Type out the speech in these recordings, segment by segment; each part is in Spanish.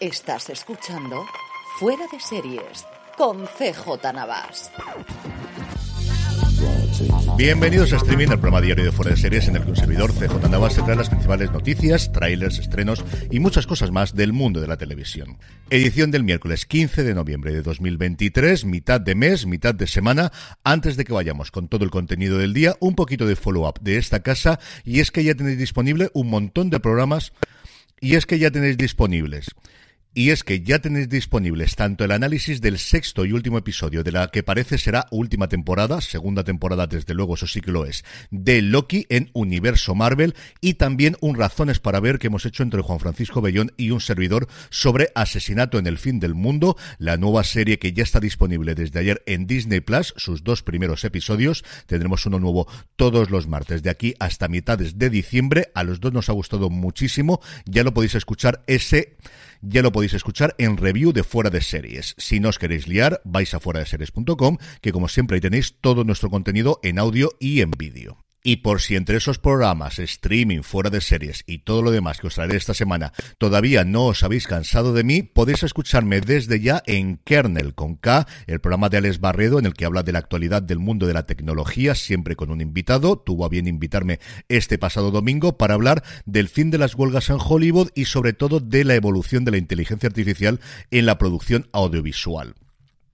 Estás escuchando Fuera de Series con CJ Navas. Bienvenidos a Streaming, el programa diario de Fuera de Series en el que un servidor CJ Navas se trae las principales noticias, trailers, estrenos y muchas cosas más del mundo de la televisión. Edición del miércoles 15 de noviembre de 2023, mitad de mes, mitad de semana, antes de que vayamos con todo el contenido del día, un poquito de follow-up de esta casa y es que ya tenéis disponible un montón de programas y es que ya tenéis disponibles y es que ya tenéis disponibles tanto el análisis del sexto y último episodio de la que parece será última temporada, segunda temporada desde luego eso sí que lo es, de Loki en Universo Marvel y también un Razones para ver que hemos hecho entre Juan Francisco Bellón y un servidor sobre Asesinato en el Fin del Mundo, la nueva serie que ya está disponible desde ayer en Disney Plus, sus dos primeros episodios, tendremos uno nuevo todos los martes de aquí hasta mitades de diciembre, a los dos nos ha gustado muchísimo, ya lo podéis escuchar ese ya lo podéis escuchar en review de Fuera de Series. Si no os queréis liar, vais a fuera de series.com, que como siempre ahí tenéis todo nuestro contenido en audio y en vídeo. Y por si entre esos programas, streaming, fuera de series y todo lo demás que os traeré esta semana todavía no os habéis cansado de mí, podéis escucharme desde ya en Kernel con K, el programa de Alex Barredo en el que habla de la actualidad del mundo de la tecnología, siempre con un invitado. Tuvo a bien invitarme este pasado domingo para hablar del fin de las huelgas en Hollywood y sobre todo de la evolución de la inteligencia artificial en la producción audiovisual.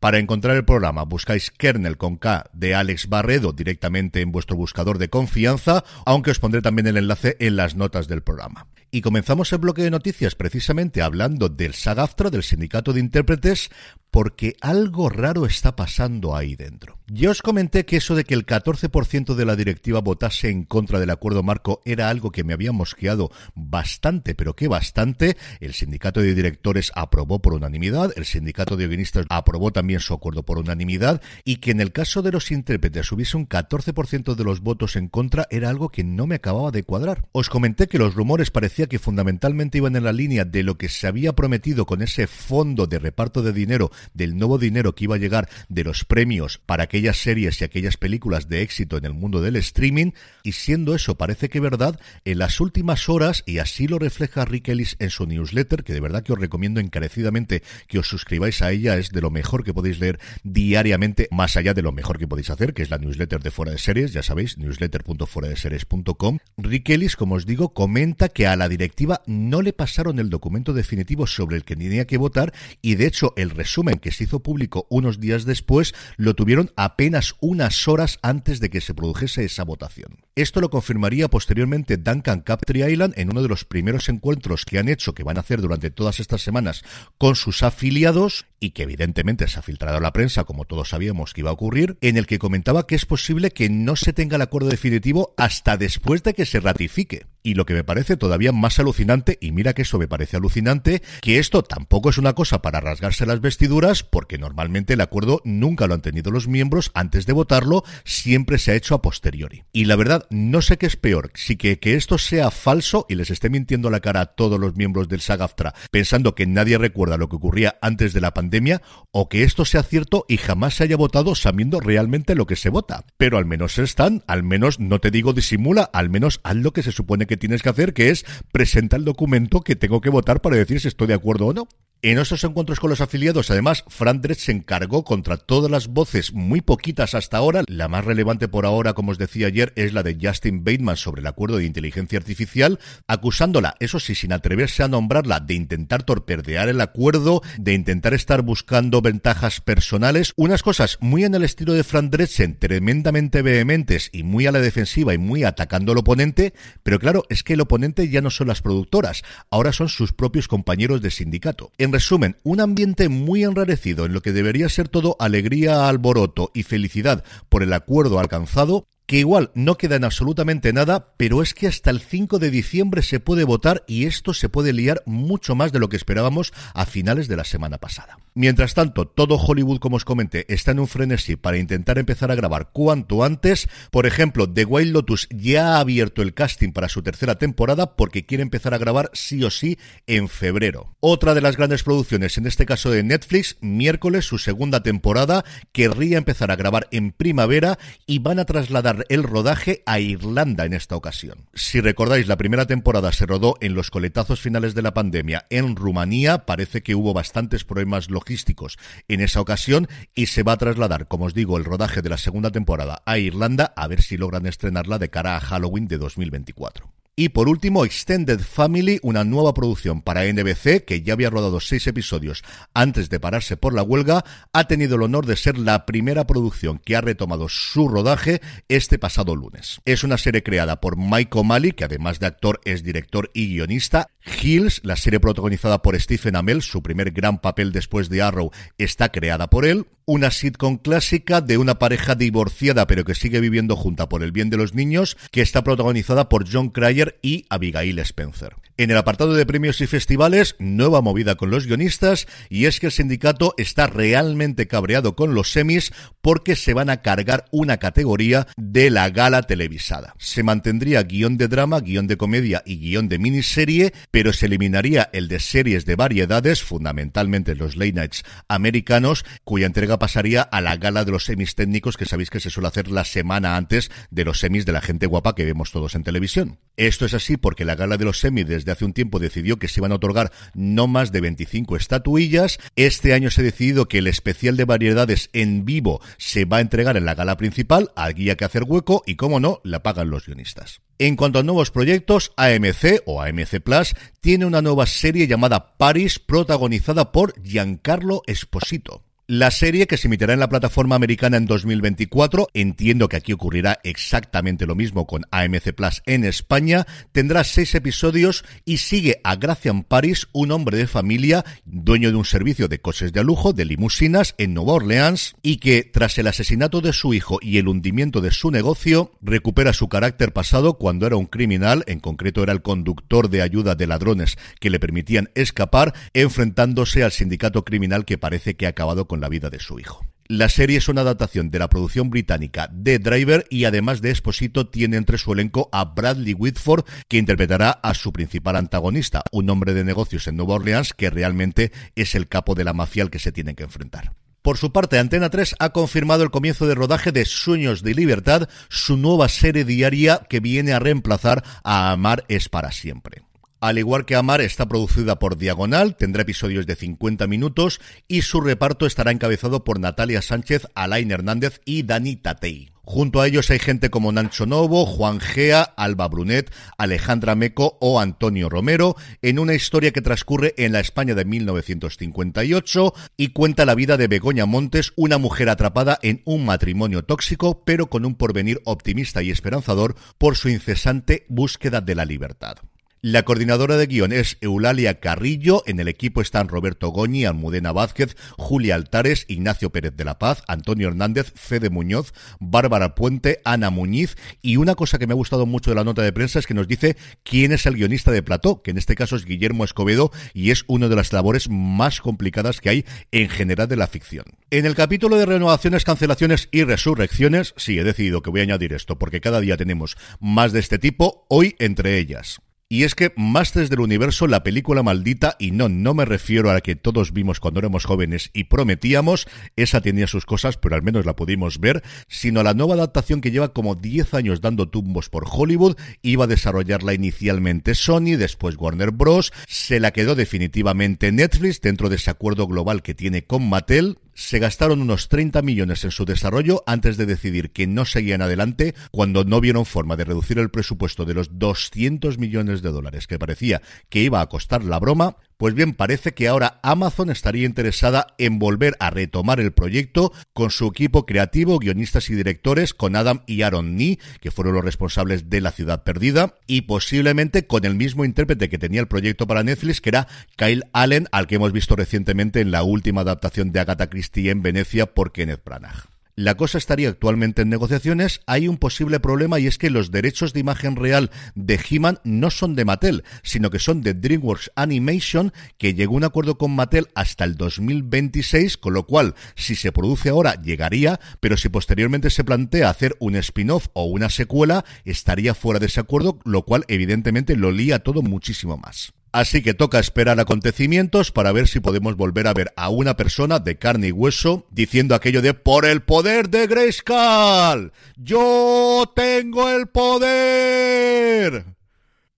Para encontrar el programa buscáis Kernel con K de Alex Barredo directamente en vuestro buscador de confianza, aunque os pondré también el enlace en las notas del programa. Y comenzamos el bloque de noticias precisamente hablando del SAGAFTRA, del Sindicato de Intérpretes, porque algo raro está pasando ahí dentro. Yo os comenté que eso de que el 14% de la directiva votase en contra del acuerdo marco era algo que me había mosqueado bastante, pero que bastante. El sindicato de directores aprobó por unanimidad, el sindicato de guionistas aprobó también su acuerdo por unanimidad, y que en el caso de los intérpretes hubiese un 14% de los votos en contra era algo que no me acababa de cuadrar. Os comenté que los rumores parecía que fundamentalmente iban en la línea de lo que se había prometido con ese fondo de reparto de dinero del nuevo dinero que iba a llegar de los premios para aquellas series y aquellas películas de éxito en el mundo del streaming, y siendo eso parece que verdad, en las últimas horas, y así lo refleja Rick Ellis en su newsletter, que de verdad que os recomiendo encarecidamente que os suscribáis a ella, es de lo mejor que podéis leer diariamente, más allá de lo mejor que podéis hacer, que es la newsletter de Fuera de Series, ya sabéis, newsletter.fueradeseries.com. Rick Ellis, como os digo, comenta que a la directiva no le pasaron el documento definitivo sobre el que tenía que votar, y de hecho el resumen que se hizo público unos días después, lo tuvieron apenas unas horas antes de que se produjese esa votación. Esto lo confirmaría posteriormente Duncan Captree Island en uno de los primeros encuentros que han hecho, que van a hacer durante todas estas semanas con sus afiliados y que evidentemente se ha filtrado a la prensa, como todos sabíamos que iba a ocurrir, en el que comentaba que es posible que no se tenga el acuerdo definitivo hasta después de que se ratifique. Y lo que me parece todavía más alucinante, y mira que eso me parece alucinante, que esto tampoco es una cosa para rasgarse las vestiduras, porque normalmente el acuerdo nunca lo han tenido los miembros antes de votarlo, siempre se ha hecho a posteriori. Y la verdad, no sé qué es peor, si que, que esto sea falso y les esté mintiendo la cara a todos los miembros del SAGAFTRA, pensando que nadie recuerda lo que ocurría antes de la pandemia, o que esto sea cierto y jamás se haya votado sabiendo realmente lo que se vota. Pero al menos están, al menos no te digo disimula, al menos haz lo que se supone que tienes que hacer, que es presentar el documento que tengo que votar para decir si estoy de acuerdo o no. En esos encuentros con los afiliados, además, Fran se encargó contra todas las voces, muy poquitas hasta ahora. La más relevante por ahora, como os decía ayer, es la de Justin Bateman sobre el acuerdo de inteligencia artificial, acusándola, eso sí, sin atreverse a nombrarla, de intentar torpedear el acuerdo, de intentar estar buscando ventajas personales. Unas cosas muy en el estilo de Fran Dresden, tremendamente vehementes y muy a la defensiva y muy atacando al oponente. Pero claro, es que el oponente ya no son las productoras, ahora son sus propios compañeros de sindicato. En resumen, un ambiente muy enrarecido en lo que debería ser todo alegría, alboroto y felicidad por el acuerdo alcanzado, que igual no queda en absolutamente nada, pero es que hasta el 5 de diciembre se puede votar y esto se puede liar mucho más de lo que esperábamos a finales de la semana pasada. Mientras tanto, todo Hollywood, como os comenté, está en un frenesí para intentar empezar a grabar cuanto antes. Por ejemplo, The Wild Lotus ya ha abierto el casting para su tercera temporada porque quiere empezar a grabar sí o sí en febrero. Otra de las grandes producciones, en este caso de Netflix, miércoles su segunda temporada, querría empezar a grabar en primavera y van a trasladar el rodaje a Irlanda en esta ocasión. Si recordáis, la primera temporada se rodó en los coletazos finales de la pandemia en Rumanía. Parece que hubo bastantes problemas logísticos en esa ocasión y se va a trasladar, como os digo, el rodaje de la segunda temporada a Irlanda a ver si logran estrenarla de cara a Halloween de 2024. Y por último, Extended Family, una nueva producción para NBC que ya había rodado seis episodios antes de pararse por la huelga, ha tenido el honor de ser la primera producción que ha retomado su rodaje este pasado lunes. Es una serie creada por Mike O'Malley, que además de actor es director y guionista. Hills, la serie protagonizada por Stephen Amell, su primer gran papel después de Arrow, está creada por él una sitcom clásica de una pareja divorciada pero que sigue viviendo junta por el bien de los niños, que está protagonizada por John Cryer y Abigail Spencer. En el apartado de premios y festivales, nueva movida con los guionistas, y es que el sindicato está realmente cabreado con los semis porque se van a cargar una categoría de la gala televisada. Se mantendría guion de drama, guion de comedia y guion de miniserie, pero se eliminaría el de series de variedades, fundamentalmente los late nights americanos, cuya entrega pasaría a la gala de los semis técnicos que sabéis que se suele hacer la semana antes de los semis de la gente guapa que vemos todos en televisión. Esto es así porque la gala de los semis desde hace un tiempo decidió que se iban a otorgar no más de 25 estatuillas. Este año se ha decidido que el especial de variedades en vivo se va a entregar en la gala principal, al guía que hacer hueco y, como no, la pagan los guionistas. En cuanto a nuevos proyectos, AMC o AMC Plus tiene una nueva serie llamada Paris protagonizada por Giancarlo Esposito. La serie que se emitirá en la plataforma americana en 2024, entiendo que aquí ocurrirá exactamente lo mismo con AMC Plus en España, tendrá seis episodios y sigue a Gracian Paris, un hombre de familia, dueño de un servicio de coches de lujo, de limusinas en Nueva Orleans, y que tras el asesinato de su hijo y el hundimiento de su negocio, recupera su carácter pasado cuando era un criminal, en concreto era el conductor de ayuda de ladrones que le permitían escapar, enfrentándose al sindicato criminal que parece que ha acabado con la vida de su hijo. La serie es una adaptación de la producción británica de Driver y además de Esposito tiene entre su elenco a Bradley Whitford que interpretará a su principal antagonista, un hombre de negocios en Nueva Orleans que realmente es el capo de la mafia al que se tienen que enfrentar. Por su parte, Antena 3 ha confirmado el comienzo de rodaje de Sueños de Libertad, su nueva serie diaria que viene a reemplazar a Amar es para siempre. Al igual que Amar, está producida por Diagonal, tendrá episodios de 50 minutos y su reparto estará encabezado por Natalia Sánchez, Alain Hernández y Dani Tatei. Junto a ellos hay gente como Nancho Novo, Juan Gea, Alba Brunet, Alejandra Meco o Antonio Romero, en una historia que transcurre en la España de 1958 y cuenta la vida de Begoña Montes, una mujer atrapada en un matrimonio tóxico, pero con un porvenir optimista y esperanzador por su incesante búsqueda de la libertad. La coordinadora de guion es Eulalia Carrillo, en el equipo están Roberto Goñi, Almudena Vázquez, Julia Altares, Ignacio Pérez de la Paz, Antonio Hernández, Fede Muñoz, Bárbara Puente, Ana Muñiz y una cosa que me ha gustado mucho de la nota de prensa es que nos dice quién es el guionista de Plató, que en este caso es Guillermo Escobedo y es una de las labores más complicadas que hay en general de la ficción. En el capítulo de renovaciones, cancelaciones y resurrecciones, sí, he decidido que voy a añadir esto porque cada día tenemos más de este tipo, hoy entre ellas. Y es que Masters del Universo, la película maldita, y no, no me refiero a la que todos vimos cuando éramos jóvenes y prometíamos, esa tenía sus cosas, pero al menos la pudimos ver, sino a la nueva adaptación que lleva como 10 años dando tumbos por Hollywood, iba a desarrollarla inicialmente Sony, después Warner Bros., se la quedó definitivamente Netflix dentro de ese acuerdo global que tiene con Mattel, se gastaron unos 30 millones en su desarrollo antes de decidir que no seguían adelante cuando no vieron forma de reducir el presupuesto de los 200 millones de dólares que parecía que iba a costar la broma, pues bien, parece que ahora Amazon estaría interesada en volver a retomar el proyecto con su equipo creativo, guionistas y directores, con Adam y Aaron Nee, que fueron los responsables de La Ciudad Perdida, y posiblemente con el mismo intérprete que tenía el proyecto para Netflix, que era Kyle Allen, al que hemos visto recientemente en la última adaptación de Agatha Christie en Venecia por Kenneth Branagh. La cosa estaría actualmente en negociaciones. Hay un posible problema y es que los derechos de imagen real de He-Man no son de Mattel, sino que son de DreamWorks Animation, que llegó a un acuerdo con Mattel hasta el 2026, con lo cual, si se produce ahora, llegaría, pero si posteriormente se plantea hacer un spin-off o una secuela, estaría fuera de ese acuerdo, lo cual evidentemente lo lía todo muchísimo más. Así que toca esperar acontecimientos para ver si podemos volver a ver a una persona de carne y hueso diciendo aquello de por el poder de Grayskull, yo tengo el poder.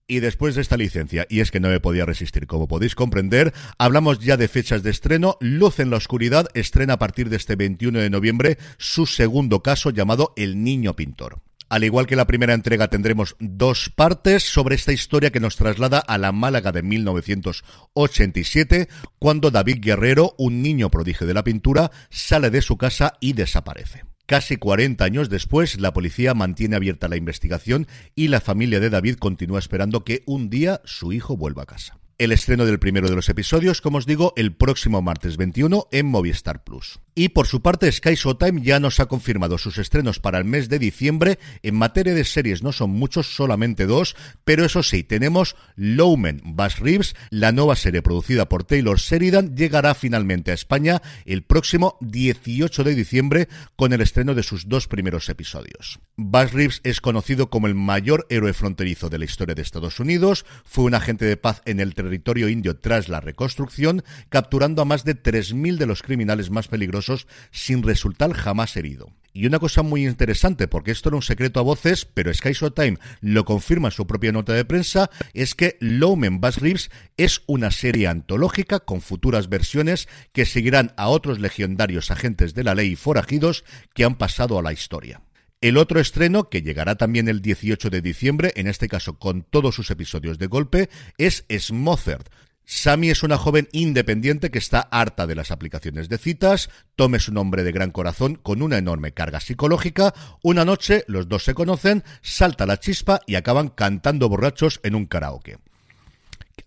Y después de esta licencia, y es que no me podía resistir, como podéis comprender, hablamos ya de fechas de estreno. Luz en la Oscuridad estrena a partir de este 21 de noviembre su segundo caso llamado El Niño Pintor. Al igual que la primera entrega tendremos dos partes sobre esta historia que nos traslada a la Málaga de 1987, cuando David Guerrero, un niño prodigio de la pintura, sale de su casa y desaparece. Casi 40 años después, la policía mantiene abierta la investigación y la familia de David continúa esperando que un día su hijo vuelva a casa el estreno del primero de los episodios, como os digo, el próximo martes 21 en Movistar Plus. Y por su parte, Sky Showtime ya nos ha confirmado sus estrenos para el mes de diciembre. En materia de series no son muchos, solamente dos, pero eso sí, tenemos Lowman Bass Reeves, la nueva serie producida por Taylor Sheridan, llegará finalmente a España el próximo 18 de diciembre con el estreno de sus dos primeros episodios. Bass Reeves es conocido como el mayor héroe fronterizo de la historia de Estados Unidos, fue un agente de paz en el territorio indio tras la reconstrucción, capturando a más de 3.000 de los criminales más peligrosos sin resultar jamás herido. Y una cosa muy interesante, porque esto era un secreto a voces, pero Sky Time lo confirma en su propia nota de prensa, es que Lowman Bass Reeves es una serie antológica con futuras versiones que seguirán a otros legendarios agentes de la ley forajidos que han pasado a la historia. El otro estreno, que llegará también el 18 de diciembre, en este caso con todos sus episodios de golpe, es Smothered. Sammy es una joven independiente que está harta de las aplicaciones de citas, Tom es un hombre de gran corazón con una enorme carga psicológica, una noche los dos se conocen, salta la chispa y acaban cantando borrachos en un karaoke.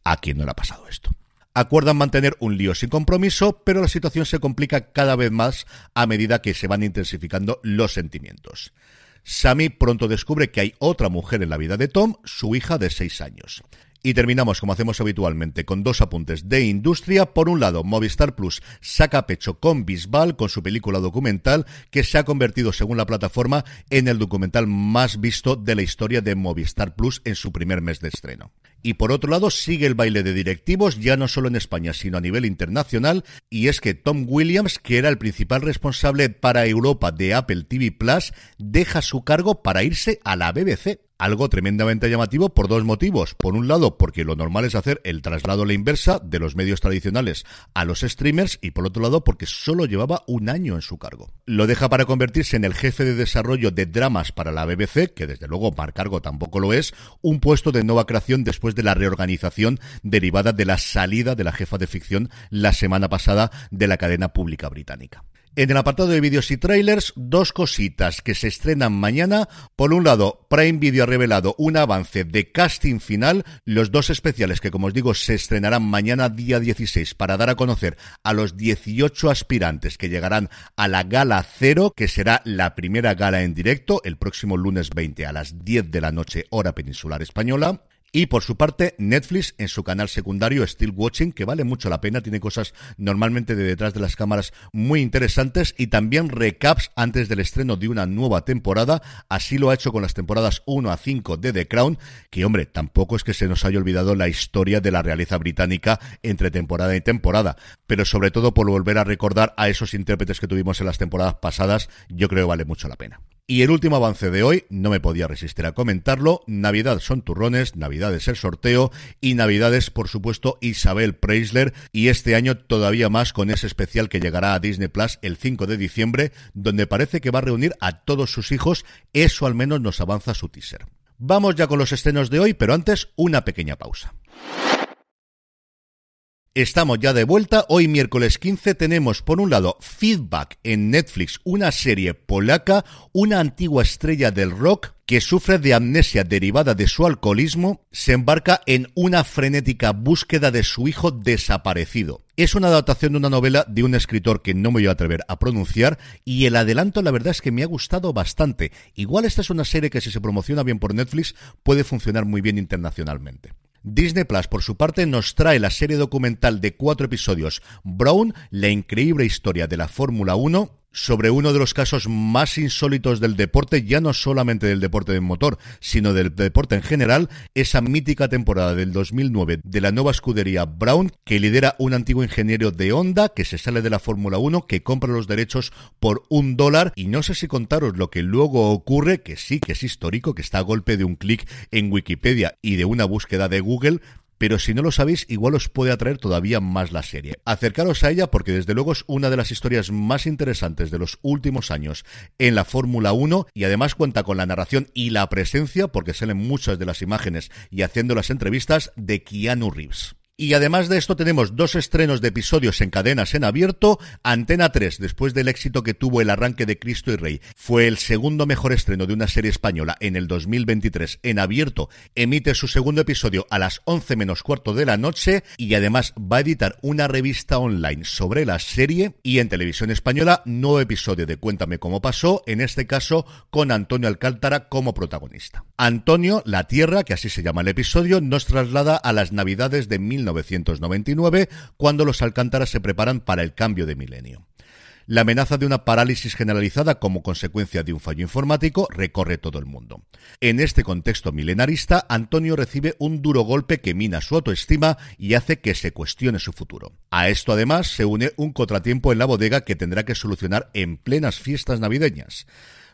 ¿A quién no le ha pasado esto? acuerdan mantener un lío sin compromiso, pero la situación se complica cada vez más a medida que se van intensificando los sentimientos. Sammy pronto descubre que hay otra mujer en la vida de Tom, su hija de seis años. Y terminamos, como hacemos habitualmente, con dos apuntes de industria. Por un lado, Movistar Plus saca pecho con Bisbal, con su película documental, que se ha convertido, según la plataforma, en el documental más visto de la historia de Movistar Plus en su primer mes de estreno. Y por otro lado, sigue el baile de directivos, ya no solo en España, sino a nivel internacional, y es que Tom Williams, que era el principal responsable para Europa de Apple TV Plus, deja su cargo para irse a la BBC algo tremendamente llamativo por dos motivos. Por un lado, porque lo normal es hacer el traslado a la inversa de los medios tradicionales a los streamers y por otro lado, porque solo llevaba un año en su cargo. Lo deja para convertirse en el jefe de desarrollo de dramas para la BBC, que desde luego para cargo tampoco lo es, un puesto de nueva creación después de la reorganización derivada de la salida de la jefa de ficción la semana pasada de la cadena pública británica. En el apartado de vídeos y trailers, dos cositas que se estrenan mañana. Por un lado, Prime Video ha revelado un avance de casting final, los dos especiales que, como os digo, se estrenarán mañana día 16 para dar a conocer a los 18 aspirantes que llegarán a la Gala Cero, que será la primera gala en directo el próximo lunes 20 a las 10 de la noche, hora peninsular española. Y por su parte, Netflix en su canal secundario Still Watching, que vale mucho la pena, tiene cosas normalmente de detrás de las cámaras muy interesantes y también recaps antes del estreno de una nueva temporada. Así lo ha hecho con las temporadas 1 a 5 de The Crown, que hombre, tampoco es que se nos haya olvidado la historia de la realeza británica entre temporada y temporada, pero sobre todo por volver a recordar a esos intérpretes que tuvimos en las temporadas pasadas, yo creo que vale mucho la pena. Y el último avance de hoy, no me podía resistir a comentarlo, Navidad son turrones, Navidad es el sorteo y Navidades, por supuesto, Isabel Preisler y este año todavía más con ese especial que llegará a Disney Plus el 5 de diciembre, donde parece que va a reunir a todos sus hijos, eso al menos nos avanza su teaser. Vamos ya con los estrenos de hoy, pero antes una pequeña pausa. Estamos ya de vuelta. Hoy miércoles 15 tenemos por un lado Feedback en Netflix, una serie polaca, una antigua estrella del rock que sufre de amnesia derivada de su alcoholismo, se embarca en una frenética búsqueda de su hijo desaparecido. Es una adaptación de una novela de un escritor que no me voy a atrever a pronunciar y el adelanto la verdad es que me ha gustado bastante. Igual esta es una serie que si se promociona bien por Netflix puede funcionar muy bien internacionalmente. Disney Plus, por su parte, nos trae la serie documental de cuatro episodios Brown, la increíble historia de la Fórmula 1, sobre uno de los casos más insólitos del deporte, ya no solamente del deporte de motor, sino del deporte en general, esa mítica temporada del 2009 de la nueva escudería Brown, que lidera un antiguo ingeniero de Honda, que se sale de la Fórmula 1, que compra los derechos por un dólar, y no sé si contaros lo que luego ocurre, que sí que es histórico, que está a golpe de un clic en Wikipedia y de una búsqueda de Google, pero si no lo sabéis, igual os puede atraer todavía más la serie. Acercaros a ella porque desde luego es una de las historias más interesantes de los últimos años en la Fórmula 1 y además cuenta con la narración y la presencia, porque salen muchas de las imágenes y haciendo las entrevistas, de Keanu Reeves. Y además de esto tenemos dos estrenos de episodios en cadenas en abierto. Antena 3, después del éxito que tuvo el arranque de Cristo y Rey, fue el segundo mejor estreno de una serie española en el 2023 en abierto. Emite su segundo episodio a las 11 menos cuarto de la noche y además va a editar una revista online sobre la serie y en televisión española nuevo episodio de Cuéntame cómo pasó, en este caso con Antonio Alcántara como protagonista. Antonio, la Tierra, que así se llama el episodio, nos traslada a las navidades de 19 1999, cuando los Alcántaras se preparan para el cambio de milenio. La amenaza de una parálisis generalizada como consecuencia de un fallo informático recorre todo el mundo. En este contexto milenarista, Antonio recibe un duro golpe que mina su autoestima y hace que se cuestione su futuro. A esto además se une un contratiempo en la bodega que tendrá que solucionar en plenas fiestas navideñas.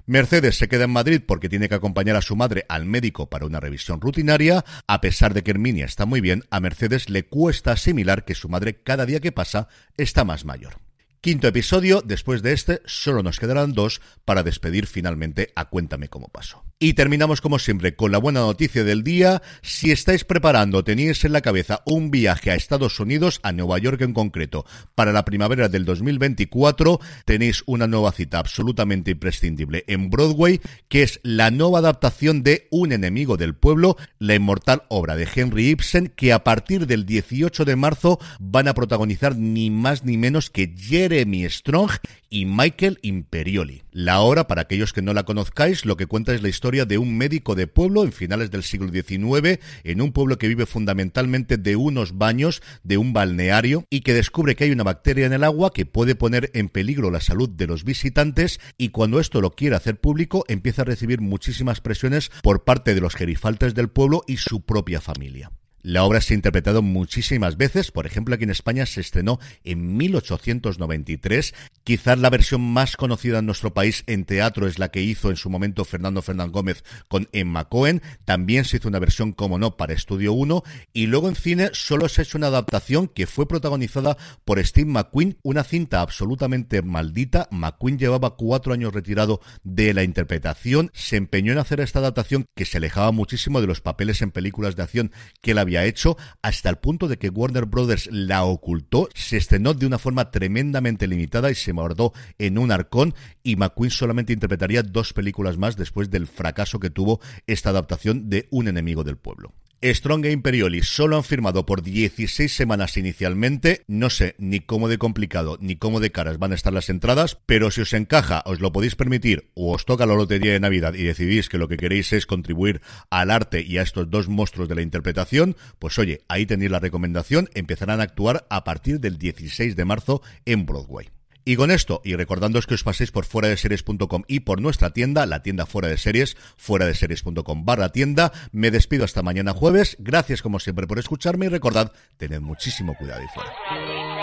Mercedes se queda en Madrid porque tiene que acompañar a su madre al médico para una revisión rutinaria. A pesar de que Herminia está muy bien, a Mercedes le cuesta asimilar que su madre cada día que pasa está más mayor. Quinto episodio, después de este solo nos quedarán dos para despedir finalmente a Cuéntame cómo pasó. Y terminamos como siempre con la buena noticia del día. Si estáis preparando, tenéis en la cabeza un viaje a Estados Unidos, a Nueva York en concreto, para la primavera del 2024, tenéis una nueva cita absolutamente imprescindible en Broadway, que es la nueva adaptación de Un enemigo del pueblo, la inmortal obra de Henry Ibsen, que a partir del 18 de marzo van a protagonizar ni más ni menos que Jeremy Strong y Michael Imperioli. La obra, para aquellos que no la conozcáis, lo que cuenta es la historia de un médico de pueblo en finales del siglo XIX, en un pueblo que vive fundamentalmente de unos baños, de un balneario, y que descubre que hay una bacteria en el agua que puede poner en peligro la salud de los visitantes, y cuando esto lo quiere hacer público, empieza a recibir muchísimas presiones por parte de los gerifaltes del pueblo y su propia familia. La obra se ha interpretado muchísimas veces, por ejemplo aquí en España se estrenó en 1893, quizás la versión más conocida en nuestro país en teatro es la que hizo en su momento Fernando Fernández Gómez con Emma Cohen, también se hizo una versión, como no, para Estudio 1, y luego en cine solo se ha hecho una adaptación que fue protagonizada por Steve McQueen, una cinta absolutamente maldita, McQueen llevaba cuatro años retirado de la interpretación, se empeñó en hacer esta adaptación que se alejaba muchísimo de los papeles en películas de acción que la había hecho, hasta el punto de que Warner Brothers la ocultó, se estrenó de una forma tremendamente limitada y se guardó en un arcón y McQueen solamente interpretaría dos películas más después del fracaso que tuvo esta adaptación de Un enemigo del pueblo. Strong e Imperioli solo han firmado por 16 semanas inicialmente. No sé ni cómo de complicado ni cómo de caras van a estar las entradas, pero si os encaja, os lo podéis permitir o os toca la lotería de Navidad y decidís que lo que queréis es contribuir al arte y a estos dos monstruos de la interpretación, pues oye, ahí tenéis la recomendación. Empezarán a actuar a partir del 16 de marzo en Broadway. Y con esto, y recordándoos que os paséis por fuera de series.com y por nuestra tienda, la tienda fuera de series, fuera de series.com barra tienda, me despido hasta mañana jueves. Gracias como siempre por escucharme y recordad, tened muchísimo cuidado y fuera.